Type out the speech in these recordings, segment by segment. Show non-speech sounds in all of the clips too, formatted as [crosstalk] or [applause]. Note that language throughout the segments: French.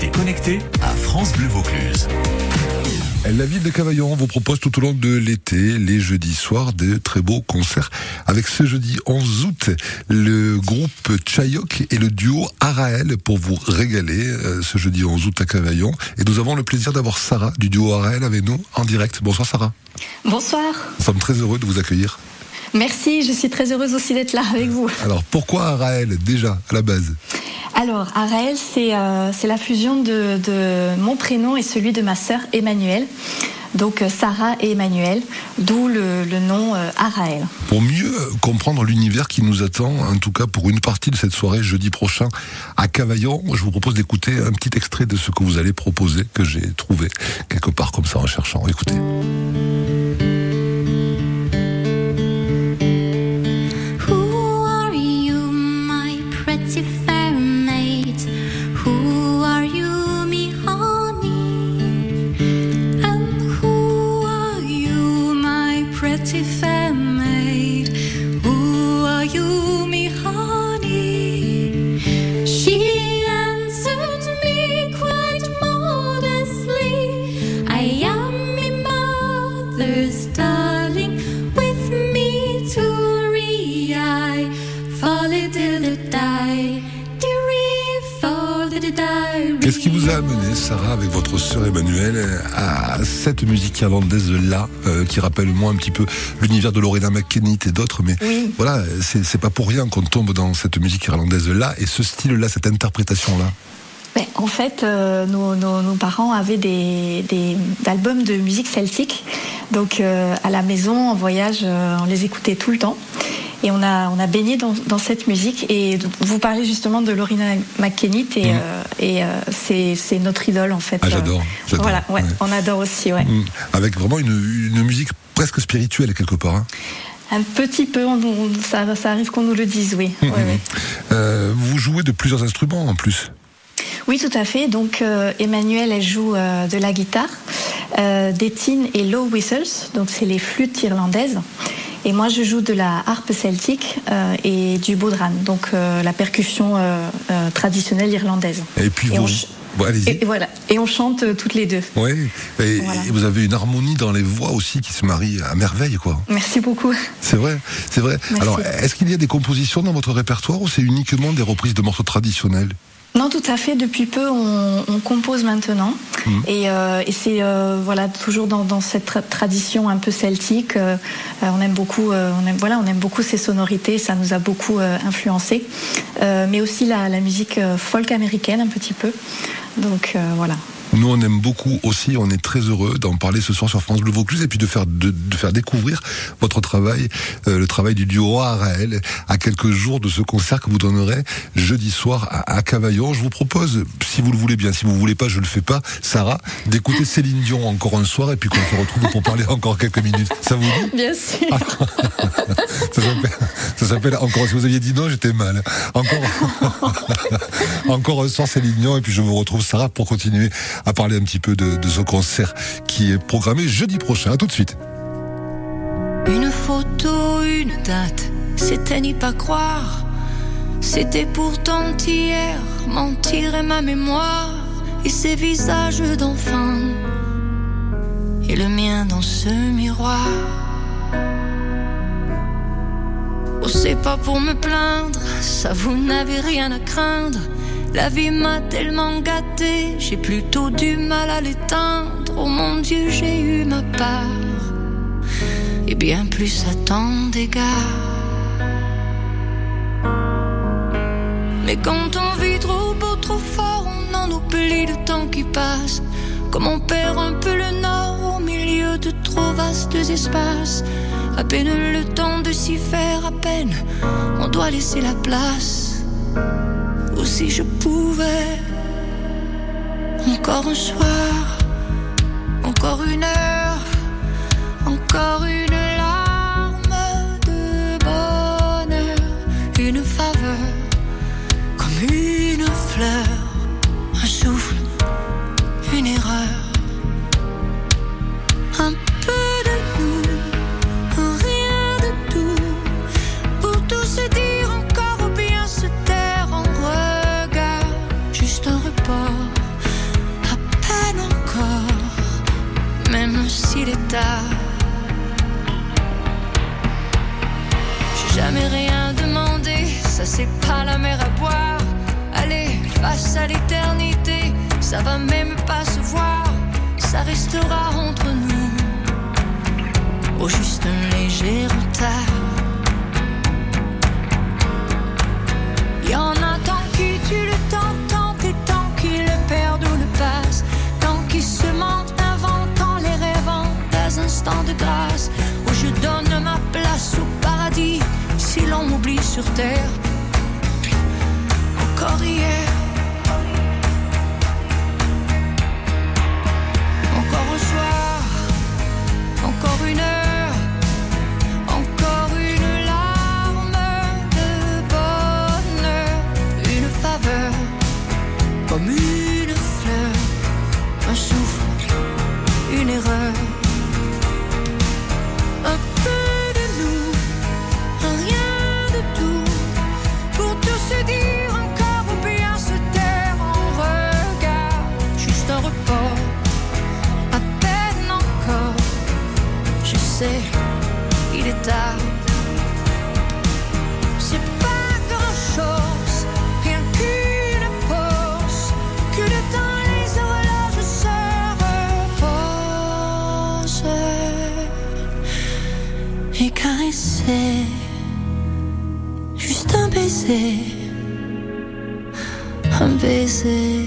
Restez connectés à France Bleu Vaucluse. La ville de Cavaillon vous propose tout au long de l'été, les jeudis soirs, de très beaux concerts. Avec ce jeudi 11 août, le groupe Chayok et le duo Araël pour vous régaler euh, ce jeudi 11 août à Cavaillon. Et nous avons le plaisir d'avoir Sarah du duo Araël avec nous en direct. Bonsoir Sarah. Bonsoir. Nous sommes très heureux de vous accueillir. Merci, je suis très heureuse aussi d'être là avec vous. Alors pourquoi Araël déjà à la base? Alors, Araël, c'est euh, la fusion de, mon prénom et celui de ma sœur Emmanuel. Donc euh, Sarah et Emmanuel, d'où le, nom euh, Araël. Pour mieux comprendre l'univers qui nous attend, en tout cas pour une partie de cette soirée jeudi prochain à Cavaillon, je vous propose d'écouter un petit extrait de ce que vous allez proposer, que j'ai trouvé quelque part comme ça en cherchant. Écoutez. Qu'est-ce qui vous a amené, Sarah, avec votre sœur Emmanuel, à cette musique irlandaise-là, euh, qui rappelle moi un petit peu l'univers de Lorena McKennitt et d'autres, mais oui. voilà, c'est pas pour rien qu'on tombe dans cette musique irlandaise-là et ce style-là, cette interprétation-là. En fait, euh, nos, nos, nos, parents avaient des, des, albums de musique celtique. Donc euh, à la maison, en voyage, euh, on les écoutait tout le temps. Et on a, on a baigné dans, dans cette musique. Et vous parlez justement de Lorena McKennitt et, mmh. et c'est notre idole en fait. Ah, j'adore. Voilà, ouais, ouais, on adore aussi. Ouais. Mmh. Avec vraiment une, une, musique presque spirituelle quelque part. Hein. Un petit peu, on, ça, ça, arrive qu'on nous le dise, oui. Mmh. Ouais, vous jouez de plusieurs instruments en plus. Oui, tout à fait. Donc, euh, Emmanuel, elle joue euh, de la guitare, euh, des tines et low whistles, donc c'est les flûtes irlandaises. Et moi, je joue de la harpe celtique euh, et du bodhran, donc la percussion traditionnelle irlandaise. Et puis vous. Bon, et, et, voilà. Et on chante toutes les deux. Oui. Et, voilà. et, vous avez une harmonie dans les voix aussi qui se marie à merveille, quoi. Merci beaucoup. C'est vrai, c'est vrai. Merci. Alors, est-ce qu'il y a des compositions dans votre répertoire ou c'est uniquement des reprises de morceaux traditionnels? Non, tout à fait. Depuis peu, on, on compose maintenant, mmh. et, euh, et c'est euh, voilà toujours dans, dans cette tra tradition un peu celtique. Euh, on aime beaucoup, on aime voilà, on aime beaucoup ces sonorités. Ça nous a beaucoup influencé, mais aussi la, la, musique folk américaine un petit peu. Donc voilà. Nous, on aime beaucoup aussi, on est très heureux d'en parler ce soir sur France Bleu Vaucluse et puis de faire, de, de faire découvrir votre travail, euh, le travail du duo Araël, à quelques jours de ce concert que vous donnerez jeudi soir à, à, Cavaillon. Je vous propose, si vous le voulez bien, si vous ne voulez pas, je le fais pas, Sarah, d'écouter Céline Dion encore un soir et puis qu'on se retrouve pour parler encore quelques minutes. Ça vous dit? Bien sûr. [laughs] ça s'appelle encore, si vous aviez dit non, j'étais mal. Encore, [laughs] encore un soir Céline Dion et puis je vous retrouve Sarah pour continuer à parler un petit peu de, ce concert qui est programmé jeudi prochain. À tout de suite. Une photo, une date, c'était n'y pas croire. C'était pourtant hier, mentir et ma mémoire. Et ces visages d'enfants. Et le mien dans ce miroir. Oh, c'est pas pour me plaindre, ça vous n'avez rien à craindre. La vie m'a tellement gâté, j'ai plutôt du mal à l'éteindre. Oh mon Dieu, j'ai eu ma part, et bien plus à tant d'égards. Mais quand on vit trop beau, trop fort, on en oublie le temps qui passe. Comme on perd un peu le nord au milieu de trop vastes espaces. À peine le temps de s'y faire, à peine on doit laisser la place si je pouvais. Encore un soir, encore une heure, encore une larme de bonheur, une faveur à peine encore, même s'il est tard. J'ai jamais rien demandé, ça c'est pas la mer à boire. Allez, face à l'éternité, ça va même pas se voir, ça restera entre nous. Sur terre. Encore hier. Il est tard. C'est pas grand chose, rien qu'une pause. Que le temps les horloges se reposent. Et caresser, juste un baiser, un baiser.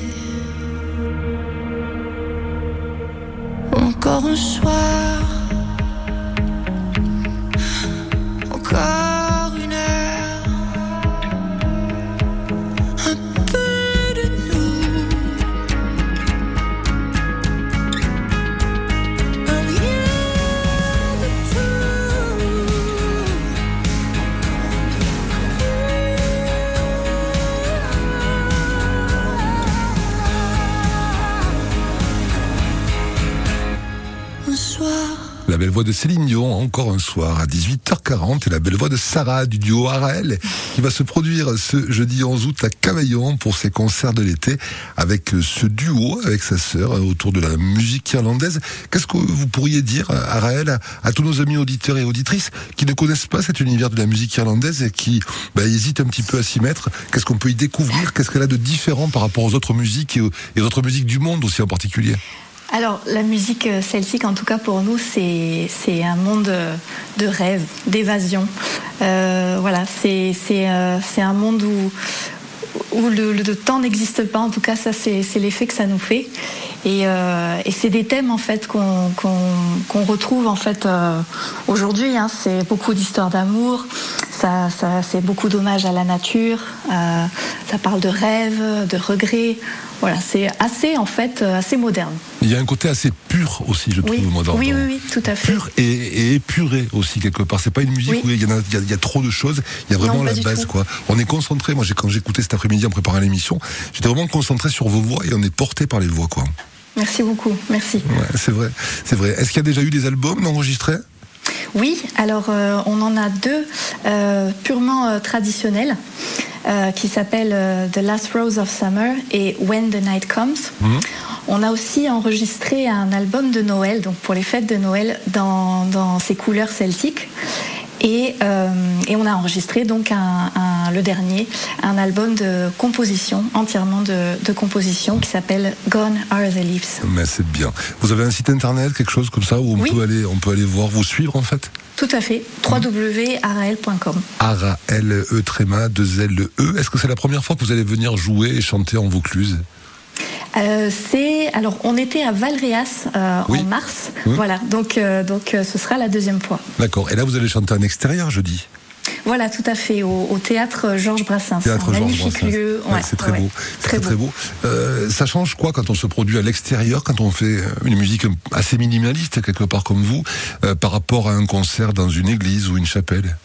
Encore un soir, La belle voix de Céline Dion, encore un soir à 18h40, et la belle voix de Sarah du duo Arael, qui va se produire ce jeudi 11 août à Cavaillon pour ses concerts de l'été, avec ce duo, avec sa sœur, autour de la musique irlandaise. Qu'est-ce que vous pourriez dire, Arael, à, tous nos amis auditeurs et auditrices qui ne connaissent pas cet univers de la musique irlandaise et qui bah, hésitent un petit peu à s'y mettre? Qu'est-ce qu'on peut y découvrir? Qu'est-ce qu'elle a de différent par rapport aux autres musiques et aux autres musiques du monde aussi en particulier? Alors, la musique euh, celtique, en tout cas pour nous, c'est un monde euh, de rêve, d'évasion. Euh, voilà, c'est un monde où où le, temps n'existe pas. En tout cas, ça c'est l'effet que ça nous fait. Et, et c'est des thèmes en fait qu'on retrouve en fait aujourd'hui. Hein. C'est beaucoup d'histoires d'amour. Ça, ça c'est beaucoup d'hommages à la nature. Euh, ça parle de rêve, de regrets. Voilà, c'est assez en fait euh, assez moderne. Il y a un côté assez pur aussi, je trouve, moi, dans, oui, oui, oui, tout à fait. pur et, et épuré aussi quelque part. C'est pas une musique Oui. où il y, a, il y trop de choses. Il y a vraiment Non, la base, quoi. On est concentré. Moi, quand j'écoutais cet après-midi en préparant l'émission, j'étais vraiment concentré sur vos voix et on est porté par les voix, quoi. Merci beaucoup, merci. Ouais, c'est vrai, c'est vrai. Est-ce qu'il y a déjà eu des albums enregistrés? Oui, alors euh, on en a deux euh, purement euh, traditionnels qui s'appellent The Last Rose of Summer et When the Night Comes. On a aussi enregistré un album de Noël, donc pour les fêtes de Noël, dans, dans ses couleurs celtiques. Et, euh, et on a enregistré donc un, un- le dernier, un album de composition, entièrement de, de composition, qui s'appelle Gone Are the Leaves. Mais c'est bien. Vous avez un site internet, quelque chose comme ça où on Oui. peut aller, on peut aller voir, vous suivre en fait? Tout à fait, www.arael.com. Ara L E tréma 2 L E. Est-ce que c'est la première fois que vous allez venir jouer et chanter en Vaucluse? Euh, c'est alors on était à Valréas euh, Oui. en mars, Oui. voilà donc euh, donc ce sera la deuxième fois. D'accord. Et là, vous allez chanter en extérieur jeudi. Voilà tout à fait au, au théâtre Georges Brassens, Théâtre un Georges magnifique Brassens. lieu, Ouais, c'est très ouais, beau. très, très beau. Euh, ça change quoi quand on se produit à l'extérieur, quand on fait une musique assez minimaliste quelque part comme vous, euh, par rapport à un concert dans une église ou une chapelle?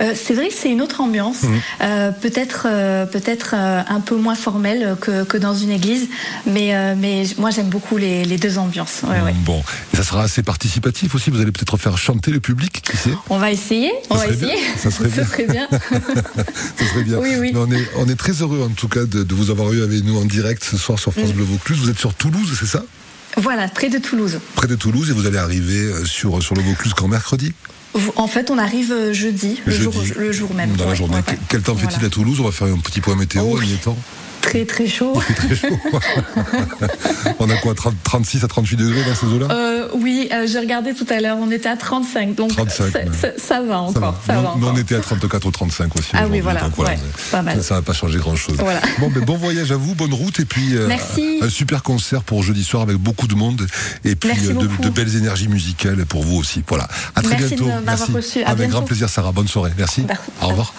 Euh, c'est vrai que c'est une autre ambiance, Mmh. euh, peut-être euh, peut-être un peu moins formelle que, que dans une église, mais mais moi j'aime beaucoup les, les deux ambiances. Ouais, ouais. Bon, et ça sera assez participatif aussi. Vous allez peut-être faire chanter le public, qui sait? On va essayer, on Ça va serait bien, essayer. ça serait [laughs] bien. Ce serait bien. [laughs] Ça serait bien. Oui, oui. Mais on est on est très heureux en tout cas de, de vous avoir eu avec nous en direct ce soir sur Mmh. France Bleu Vaucluse. Vous êtes sur Toulouse, c'est ça? Voilà, près de Toulouse. Près de Toulouse, et vous allez arriver sur, sur le Vaucluse quand? Mercredi? En fait, on arrive euh, jeudi, le, Jour, le jour même. Dans la journée. Quel temps fait-il à Toulouse? On va faire un petit point météo oh, en y temps. Très très chaud. très chaud. [laughs] [laughs] on a quoi 30, 36 à 38 degrés dans ces eaux-là? Euh, Oui, euh, j'ai regardé tout à l'heure, on était à 35, donc 35, ça, va encore. Ça va. nous, on était à 34 ou 35 aussi. Ah oui, voilà, pas mal. Ça, ne va pas changer grand-chose. Bon, ben, bon voyage à vous, bonne route, et puis euh, un super concert pour jeudi soir avec beaucoup de monde, et puis de, belles énergies musicales pour vous aussi. Voilà. À très Merci bientôt. De Reçu. avec grand plaisir, Sarah. Bonne soirée. Merci. Au revoir.